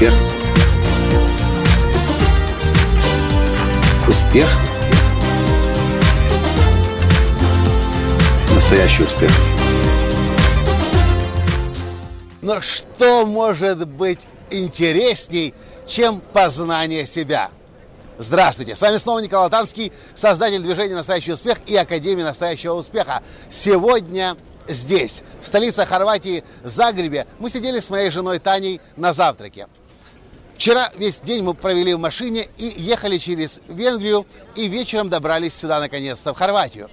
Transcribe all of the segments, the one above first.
Успех. Успех. Настоящий успех. Но что может быть интересней, чем познание себя? Здравствуйте, с вами снова Николай Танский, создатель движения «Настоящий успех» и Академии настоящего успеха. Сегодня здесь, в столице Хорватии, Загребе, мы сидели с моей женой Таней на завтраке. Вчера весь день мы провели в машине и ехали через Венгрию, и вечером добрались сюда наконец-то, в Хорватию.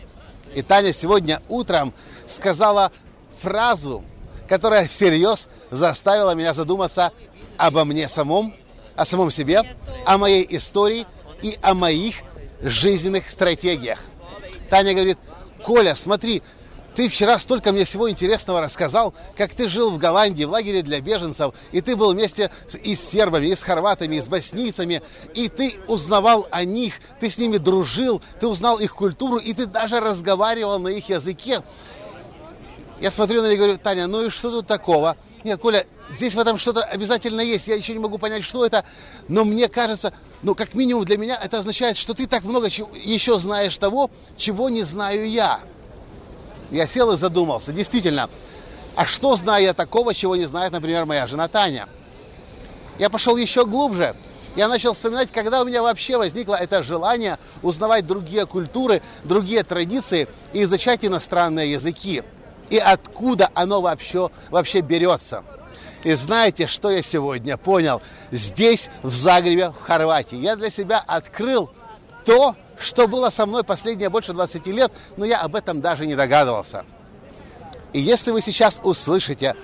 И Таня сегодня утром сказала фразу, которая всерьез заставила меня задуматься обо мне самом, о самом себе, о моей истории и о моих жизненных стратегиях. Таня говорит, Коля, смотри, ты вчера столько мне всего интересного рассказал, как ты жил в Голландии, в лагере для беженцев, и ты был вместе с, и с сербами, и с хорватами, и с боснийцами, и ты узнавал о них, ты с ними дружил, ты узнал их культуру, и ты даже разговаривал на их языке. Я смотрю на нее и говорю, Таня, ну и что тут такого? Нет, Коля, здесь в этом что-то обязательно есть. Я еще не могу понять, что это, но мне кажется, ну, как минимум для меня это означает, что ты так много еще знаешь того, чего не знаю я. Я сел и задумался, действительно, а что знаю я такого, чего не знает, например, моя жена Таня? Я пошел еще глубже. Я начал вспоминать, когда у меня вообще возникло это желание узнавать другие культуры, другие традиции и изучать иностранные языки. И откуда оно вообще, вообще берется. И знаете, что я сегодня понял? Здесь, в Загребе, в Хорватии, я для себя открыл то, что было со мной последние больше 20 лет, но я об этом даже не догадывался. И если вы сейчас услышите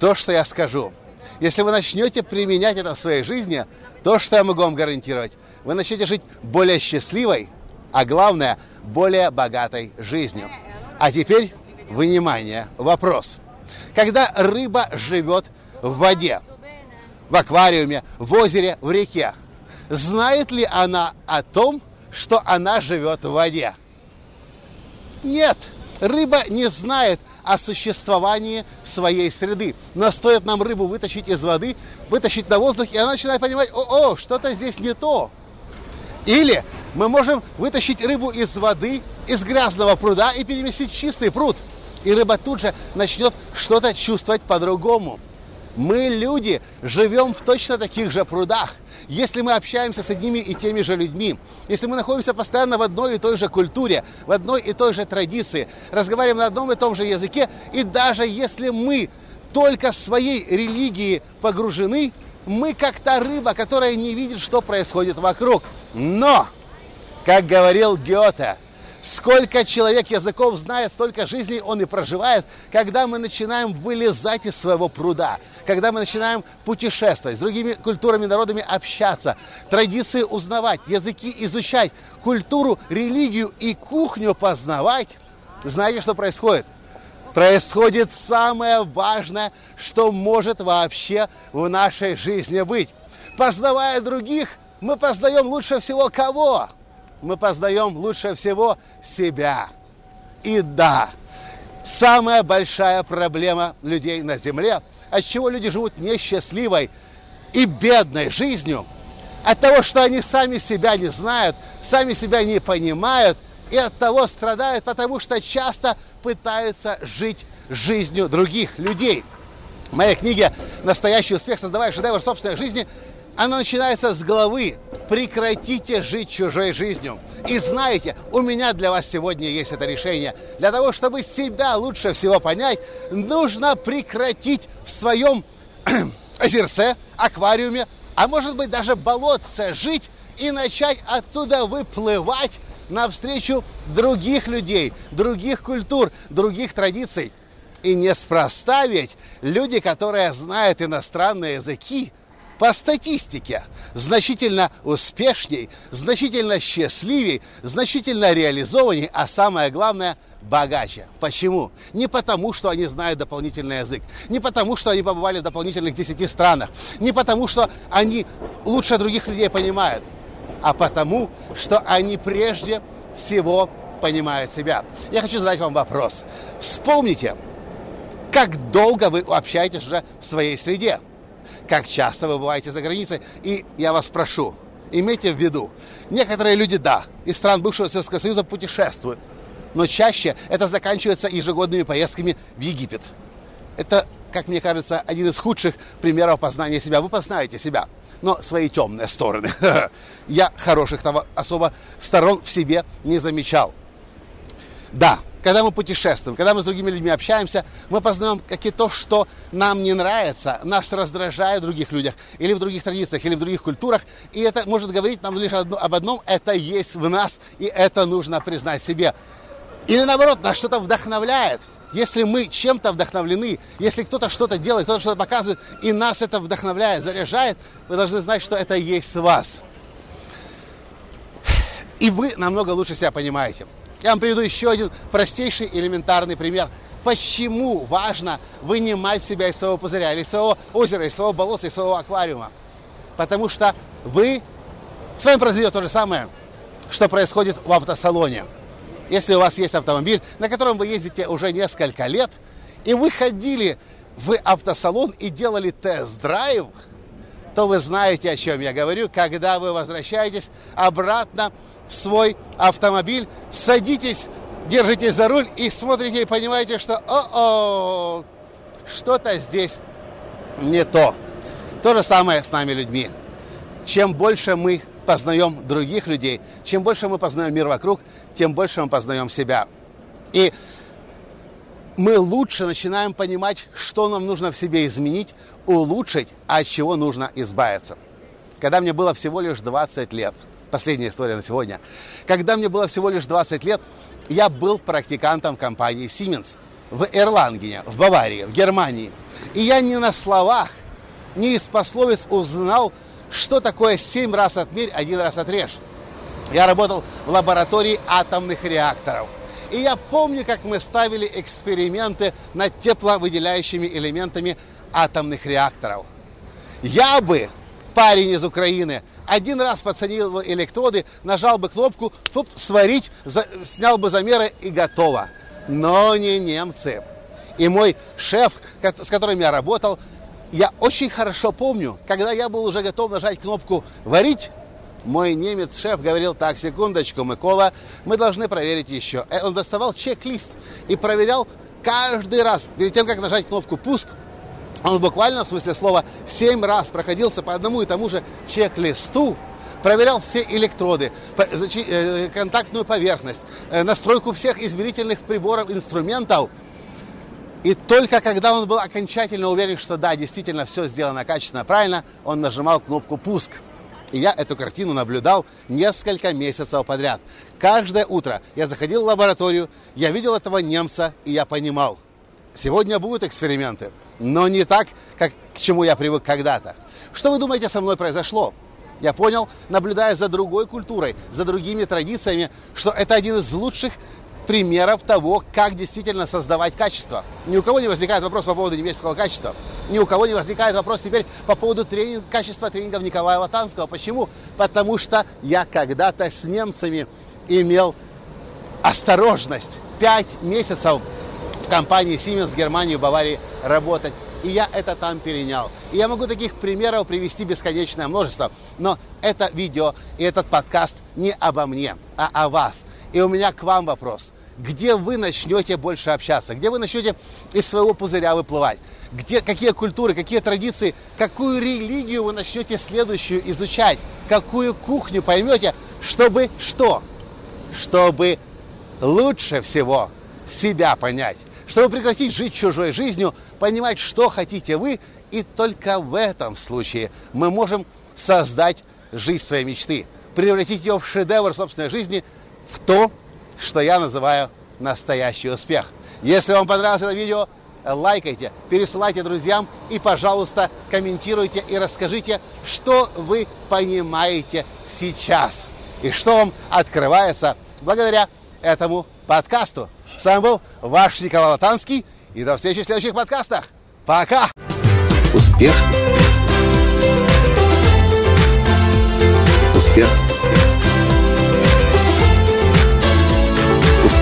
то, что я скажу, если вы начнете применять это в своей жизни, то, что я могу вам гарантировать, вы начнете жить более счастливой, а главное, более богатой жизнью. А теперь, внимание, вопрос. Когда рыба живет в воде, в аквариуме, в озере, в реке, знает ли она о том, что она живет в воде. Нет, рыба не знает о существовании своей среды. Но стоит нам рыбу вытащить из воды, вытащить на воздух, и она начинает понимать, о-о, что-то здесь не то. Или мы можем вытащить рыбу из воды, из грязного пруда и переместить в чистый пруд. И рыба тут же начнет что-то чувствовать по-другому. Мы, люди, живем в точно таких же прудах. Если мы общаемся с одними и теми же людьми, если мы находимся постоянно в одной и той же культуре, в одной и той же традиции, разговариваем на одном и том же языке, и даже если мы только своей религии погружены, мы как та рыба, которая не видит, что происходит вокруг. Но, как говорил Гёте, Сколько человек языков знает, столько жизней он и проживает, когда мы начинаем вылезать из своего пруда, когда мы начинаем путешествовать, с другими культурами, народами общаться, традиции узнавать, языки изучать, культуру, религию и кухню познавать. Знаете, что происходит? Происходит самое важное, что может вообще в нашей жизни быть. Познавая других, мы познаем лучше всего кого? Мы познаем лучше всего себя. И да, самая большая проблема людей на Земле, от чего люди живут несчастливой и бедной жизнью, от того, что они сами себя не знают, сами себя не понимают, и от того страдают, потому что часто пытаются жить жизнью других людей. В моей книге «Настоящий успех. Создавая шедевр собственной жизни» она начинается с головы. Прекратите жить чужой жизнью. И знаете, у меня для вас сегодня есть это решение. Для того, чтобы себя лучше всего понять, нужно прекратить в своем озерце, аквариуме, а может быть даже болотце жить и начать оттуда выплывать навстречу других людей, других культур, других традиций. И неспроста ведь люди, которые знают иностранные языки, по статистике значительно успешней, значительно счастливей, значительно реализованней, а самое главное – богаче. Почему? Не потому, что они знают дополнительный язык, не потому, что они побывали в дополнительных 10 странах, не потому, что они лучше других людей понимают, а потому, что они прежде всего понимают себя. Я хочу задать вам вопрос. Вспомните, как долго вы общаетесь уже в своей среде – как часто вы бываете за границей. И я вас прошу, имейте в виду, некоторые люди, да, из стран бывшего Советского Союза путешествуют, но чаще это заканчивается ежегодными поездками в Египет. Это, как мне кажется, один из худших примеров познания себя. Вы познаете себя, но свои темные стороны. Я хороших того особо сторон в себе не замечал. Да, когда мы путешествуем, когда мы с другими людьми общаемся, мы познаем как и то, что нам не нравится, нас раздражает в других людях, или в других традициях, или в других культурах. И это может говорить нам лишь об одном, это есть в нас, и это нужно признать себе. Или наоборот, нас что-то вдохновляет. Если мы чем-то вдохновлены, если кто-то что-то делает, кто-то что-то показывает, и нас это вдохновляет, заряжает, вы должны знать, что это есть в вас. И вы намного лучше себя понимаете. Я вам приведу еще один простейший элементарный пример. Почему важно вынимать себя из своего пузыря, или из своего озера, из своего болота, из своего аквариума? Потому что вы с вами произойдет то же самое, что происходит в автосалоне. Если у вас есть автомобиль, на котором вы ездите уже несколько лет, и вы ходили в автосалон и делали тест-драйв, то вы знаете, о чем я говорю, когда вы возвращаетесь обратно в свой автомобиль, садитесь, держитесь за руль и смотрите и понимаете, что о-о, что-то здесь не то. То же самое с нами людьми. Чем больше мы познаем других людей, чем больше мы познаем мир вокруг, тем больше мы познаем себя. И мы лучше начинаем понимать, что нам нужно в себе изменить, улучшить, а от чего нужно избавиться. Когда мне было всего лишь 20 лет – Последняя история на сегодня. Когда мне было всего лишь 20 лет, я был практикантом компании Siemens в Эрлангене, в Баварии, в Германии. И я не на словах, не из пословиц узнал, что такое 7 раз отмерь, один раз отрежь. Я работал в лаборатории атомных реакторов. И я помню, как мы ставили эксперименты над тепловыделяющими элементами атомных реакторов. Я бы, парень из Украины, один раз подсоединил электроды, нажал бы кнопку, фуп, сварить, за, снял бы замеры и готово. Но не немцы. И мой шеф, с которым я работал, я очень хорошо помню, когда я был уже готов нажать кнопку «Варить», мой немец-шеф говорил, так, секундочку, Микола, мы должны проверить еще. Э, он доставал чек-лист и проверял каждый раз, перед тем, как нажать кнопку «Пуск», он буквально, в смысле слова, семь раз проходился по одному и тому же чек-листу, проверял все электроды, э, контактную поверхность, э, настройку всех измерительных приборов, инструментов. И только когда он был окончательно уверен, что да, действительно все сделано качественно, правильно, он нажимал кнопку «Пуск». И я эту картину наблюдал несколько месяцев подряд. Каждое утро я заходил в лабораторию, я видел этого немца, и я понимал, сегодня будут эксперименты но не так, как к чему я привык когда-то. Что вы думаете со мной произошло? Я понял, наблюдая за другой культурой, за другими традициями, что это один из лучших примеров того, как действительно создавать качество. Ни у кого не возникает вопрос по поводу немецкого качества. Ни у кого не возникает вопрос теперь по поводу тренинг, качества тренингов Николая Латанского. Почему? Потому что я когда-то с немцами имел осторожность. Пять месяцев в компании Siemens в Германии, в Баварии работать. И я это там перенял. И я могу таких примеров привести бесконечное множество. Но это видео и этот подкаст не обо мне, а о вас. И у меня к вам вопрос. Где вы начнете больше общаться? Где вы начнете из своего пузыря выплывать? Где, какие культуры, какие традиции, какую религию вы начнете следующую изучать? Какую кухню поймете, чтобы что? Чтобы лучше всего себя понять чтобы прекратить жить чужой жизнью, понимать, что хотите вы, и только в этом случае мы можем создать жизнь своей мечты, превратить ее в шедевр собственной жизни, в то, что я называю настоящий успех. Если вам понравилось это видео, лайкайте, пересылайте друзьям и, пожалуйста, комментируйте и расскажите, что вы понимаете сейчас и что вам открывается благодаря этому подкасту. С вами был ваш Николай Латанский. И до встречи в следующих подкастах. Пока! Успех! Успех!